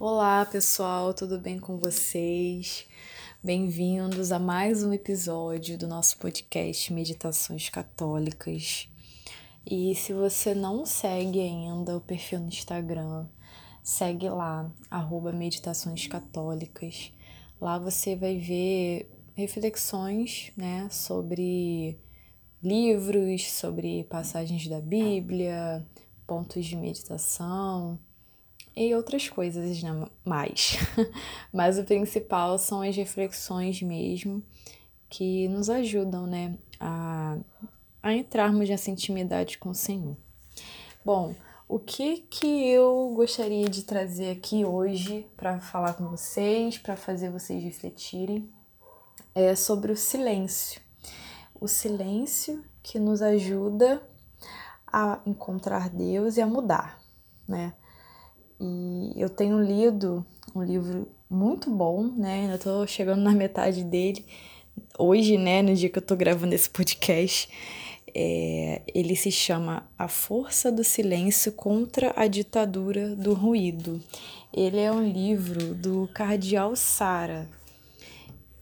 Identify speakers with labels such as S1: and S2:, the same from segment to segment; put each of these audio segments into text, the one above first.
S1: Olá, pessoal, tudo bem com vocês? Bem-vindos a mais um episódio do nosso podcast Meditações Católicas. E se você não segue ainda o perfil no Instagram, segue lá, arroba Meditações Católicas. Lá você vai ver reflexões né, sobre livros, sobre passagens da Bíblia, pontos de meditação e outras coisas né, mais. Mas o principal são as reflexões mesmo que nos ajudam, né, a, a entrarmos nessa intimidade com o Senhor. Bom, o que que eu gostaria de trazer aqui hoje para falar com vocês, para fazer vocês refletirem, é sobre o silêncio. O silêncio que nos ajuda a encontrar Deus e a mudar, né? E eu tenho lido um livro muito bom, né? Ainda tô chegando na metade dele hoje, né? No dia que eu tô gravando esse podcast. É, ele se chama A Força do Silêncio contra a Ditadura do Ruído. Ele é um livro do Cardeal Sara,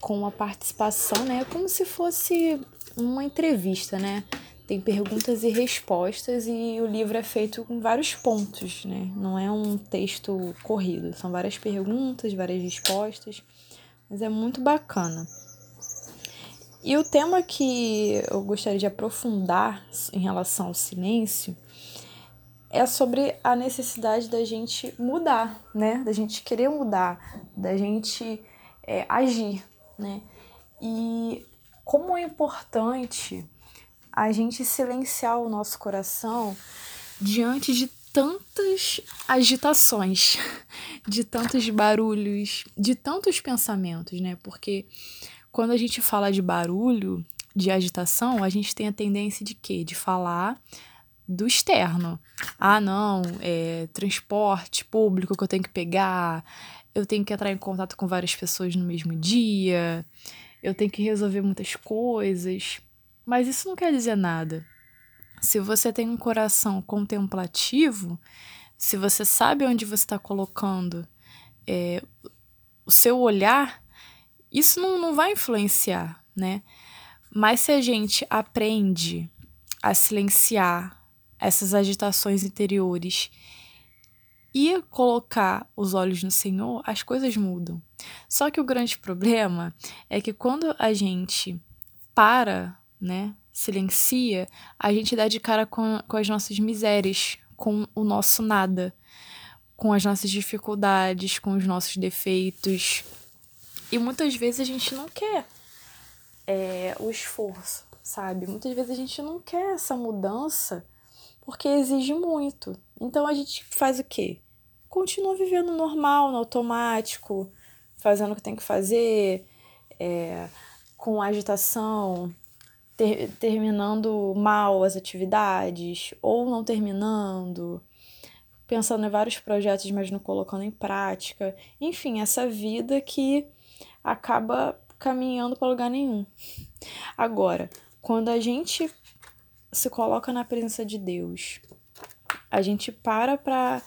S1: com a participação, né? Como se fosse uma entrevista, né? Tem perguntas e respostas e o livro é feito com vários pontos, né? Não é um texto corrido, são várias perguntas, várias respostas, mas é muito bacana. E o tema que eu gostaria de aprofundar em relação ao silêncio é sobre a necessidade da gente mudar, né? Da gente querer mudar, da gente é, agir, né? E como é importante a gente silenciar o nosso coração diante de tantas agitações, de tantos barulhos, de tantos pensamentos, né? Porque quando a gente fala de barulho, de agitação, a gente tem a tendência de quê? De falar do externo. Ah, não, é transporte público que eu tenho que pegar, eu tenho que entrar em contato com várias pessoas no mesmo dia, eu tenho que resolver muitas coisas. Mas isso não quer dizer nada. Se você tem um coração contemplativo, se você sabe onde você está colocando é, o seu olhar, isso não, não vai influenciar, né? Mas se a gente aprende a silenciar essas agitações interiores e colocar os olhos no Senhor, as coisas mudam. Só que o grande problema é que quando a gente para né, silencia, a gente dá de cara com, com as nossas misérias, com o nosso nada, com as nossas dificuldades, com os nossos defeitos. E muitas vezes a gente não quer é, o esforço, sabe? Muitas vezes a gente não quer essa mudança porque exige muito. Então a gente faz o quê? Continua vivendo normal, no automático, fazendo o que tem que fazer, é, com agitação, ter, terminando mal as atividades ou não terminando, pensando em vários projetos, mas não colocando em prática. Enfim, essa vida que acaba caminhando para lugar nenhum. Agora, quando a gente se coloca na presença de Deus, a gente para para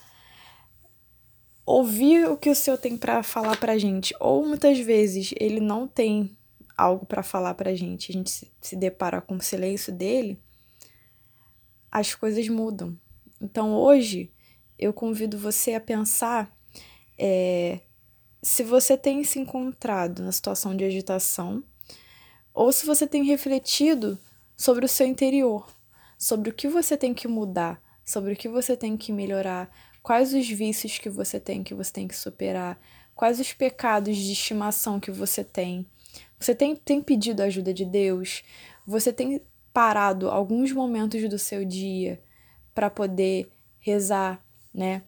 S1: ouvir o que o Senhor tem para falar para gente, ou muitas vezes ele não tem algo para falar pra gente, a gente se, se depara com o silêncio dele, as coisas mudam. Então hoje eu convido você a pensar é, se você tem se encontrado na situação de agitação ou se você tem refletido sobre o seu interior, sobre o que você tem que mudar, sobre o que você tem que melhorar, quais os vícios que você tem que você tem que superar, quais os pecados de estimação que você tem você tem, tem pedido a ajuda de Deus? Você tem parado alguns momentos do seu dia para poder rezar, né?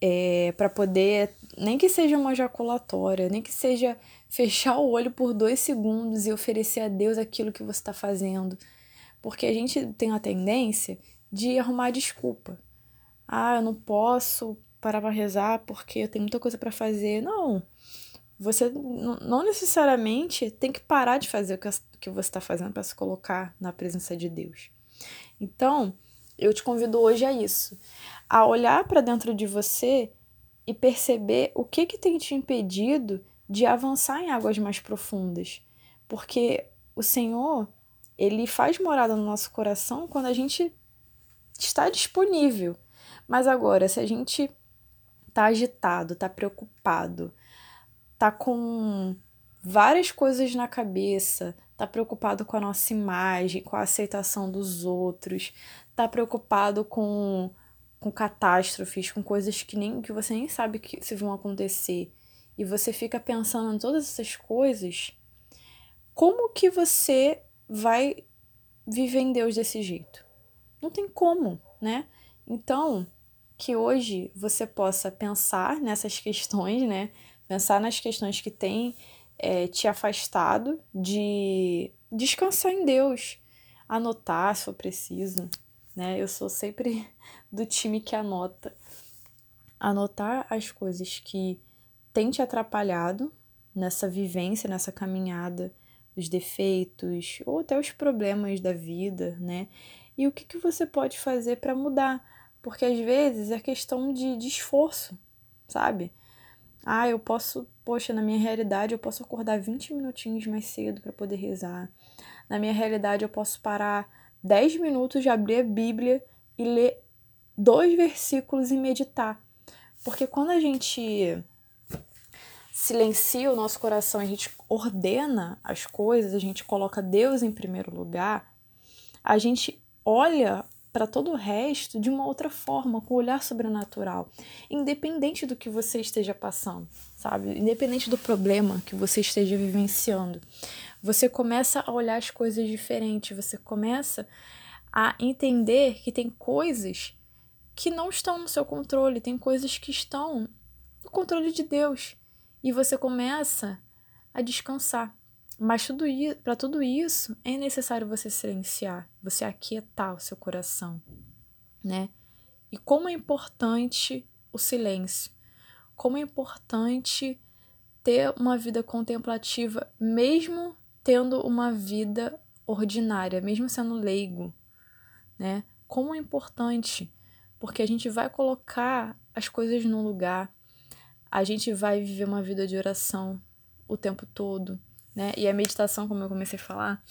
S1: É, para poder, nem que seja uma ejaculatória, nem que seja fechar o olho por dois segundos e oferecer a Deus aquilo que você está fazendo. Porque a gente tem a tendência de arrumar desculpa. Ah, eu não posso parar para rezar porque eu tenho muita coisa para fazer. Não. Você não necessariamente tem que parar de fazer o que você está fazendo para se colocar na presença de Deus. Então, eu te convido hoje a isso, a olhar para dentro de você e perceber o que, que tem te impedido de avançar em águas mais profundas. Porque o Senhor, ele faz morada no nosso coração quando a gente está disponível. Mas agora, se a gente tá agitado, tá preocupado, tá com várias coisas na cabeça, tá preocupado com a nossa imagem, com a aceitação dos outros, tá preocupado com com catástrofes, com coisas que nem que você nem sabe que se vão acontecer, e você fica pensando em todas essas coisas, como que você vai viver em Deus desse jeito? Não tem como, né? Então, que hoje você possa pensar nessas questões, né? Pensar nas questões que têm é, te afastado de descansar em Deus, anotar se for preciso, né? Eu sou sempre do time que anota. Anotar as coisas que têm te atrapalhado nessa vivência, nessa caminhada, os defeitos ou até os problemas da vida, né? E o que, que você pode fazer para mudar? Porque às vezes é questão de, de esforço, sabe? Ah, eu posso, poxa, na minha realidade eu posso acordar 20 minutinhos mais cedo para poder rezar. Na minha realidade eu posso parar 10 minutos de abrir a Bíblia e ler dois versículos e meditar. Porque quando a gente silencia o nosso coração, a gente ordena as coisas, a gente coloca Deus em primeiro lugar, a gente olha para todo o resto de uma outra forma, com um olhar sobrenatural, independente do que você esteja passando, sabe? Independente do problema que você esteja vivenciando. Você começa a olhar as coisas diferentes, você começa a entender que tem coisas que não estão no seu controle, tem coisas que estão no controle de Deus. E você começa a descansar. Mas tudo para tudo isso é necessário você silenciar, você aquietar o seu coração, né? E como é importante o silêncio, como é importante ter uma vida contemplativa, mesmo tendo uma vida ordinária, mesmo sendo leigo, né? Como é importante, porque a gente vai colocar as coisas no lugar, a gente vai viver uma vida de oração o tempo todo né? E a meditação, como eu comecei a falar,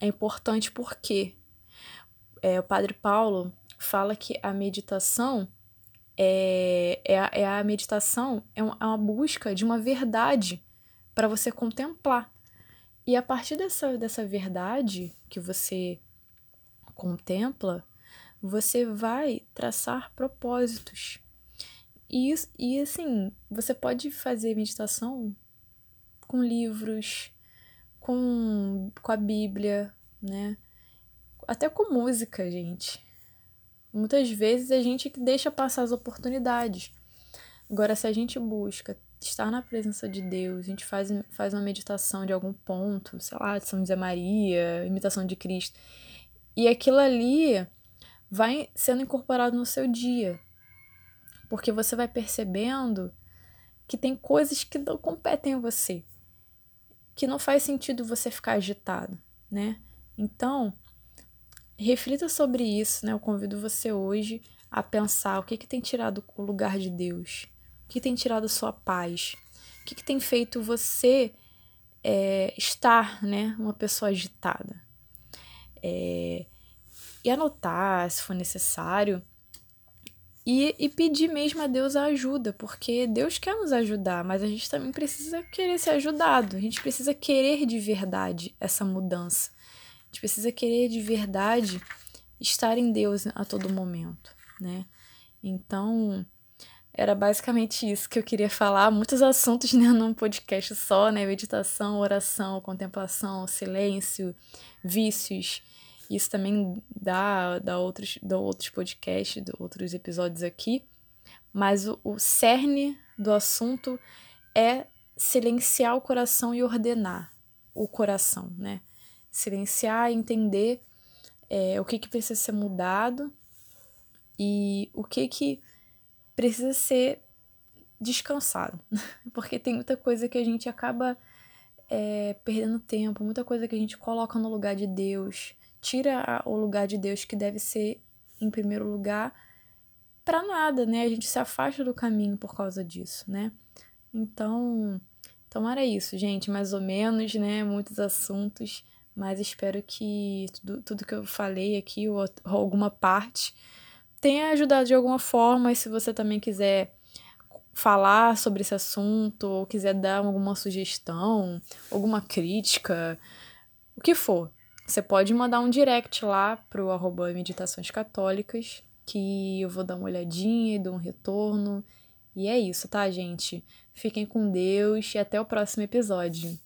S1: é importante porque é, o Padre Paulo fala que a meditação é, é, a, é a meditação é uma, é uma busca de uma verdade para você contemplar. E a partir dessa, dessa verdade que você contempla, você vai traçar propósitos. E, e assim, você pode fazer meditação com livros, com, com a Bíblia, né? Até com música, gente. Muitas vezes a gente deixa passar as oportunidades. Agora, se a gente busca estar na presença de Deus, a gente faz, faz uma meditação de algum ponto, sei lá, de São José Maria, imitação de Cristo, e aquilo ali vai sendo incorporado no seu dia. Porque você vai percebendo que tem coisas que não competem a você que não faz sentido você ficar agitado, né? Então, reflita sobre isso, né? Eu convido você hoje a pensar o que, que tem tirado o lugar de Deus, o que tem tirado sua paz, o que, que tem feito você é, estar, né? Uma pessoa agitada. É, e anotar, se for necessário, e, e pedir mesmo a Deus a ajuda, porque Deus quer nos ajudar, mas a gente também precisa querer ser ajudado. A gente precisa querer de verdade essa mudança. A gente precisa querer de verdade estar em Deus a todo momento, né? Então, era basicamente isso que eu queria falar. Muitos assuntos né, num podcast só, né? Meditação, oração, contemplação, silêncio, vícios. Isso também dá, dá, outros, dá outros podcasts, dá outros episódios aqui. Mas o, o cerne do assunto é silenciar o coração e ordenar o coração, né? Silenciar e entender é, o que, que precisa ser mudado e o que, que precisa ser descansado. Porque tem muita coisa que a gente acaba é, perdendo tempo, muita coisa que a gente coloca no lugar de Deus, tira o lugar de Deus que deve ser em primeiro lugar para nada, né? A gente se afasta do caminho por causa disso, né? Então, então era isso, gente, mais ou menos, né? Muitos assuntos, mas espero que tudo, tudo que eu falei aqui, ou, ou alguma parte, tenha ajudado de alguma forma. E se você também quiser falar sobre esse assunto, ou quiser dar alguma sugestão, alguma crítica, o que for, você pode mandar um direct lá pro arroba Meditações Católicas, que eu vou dar uma olhadinha e dou um retorno. E é isso, tá, gente? Fiquem com Deus e até o próximo episódio.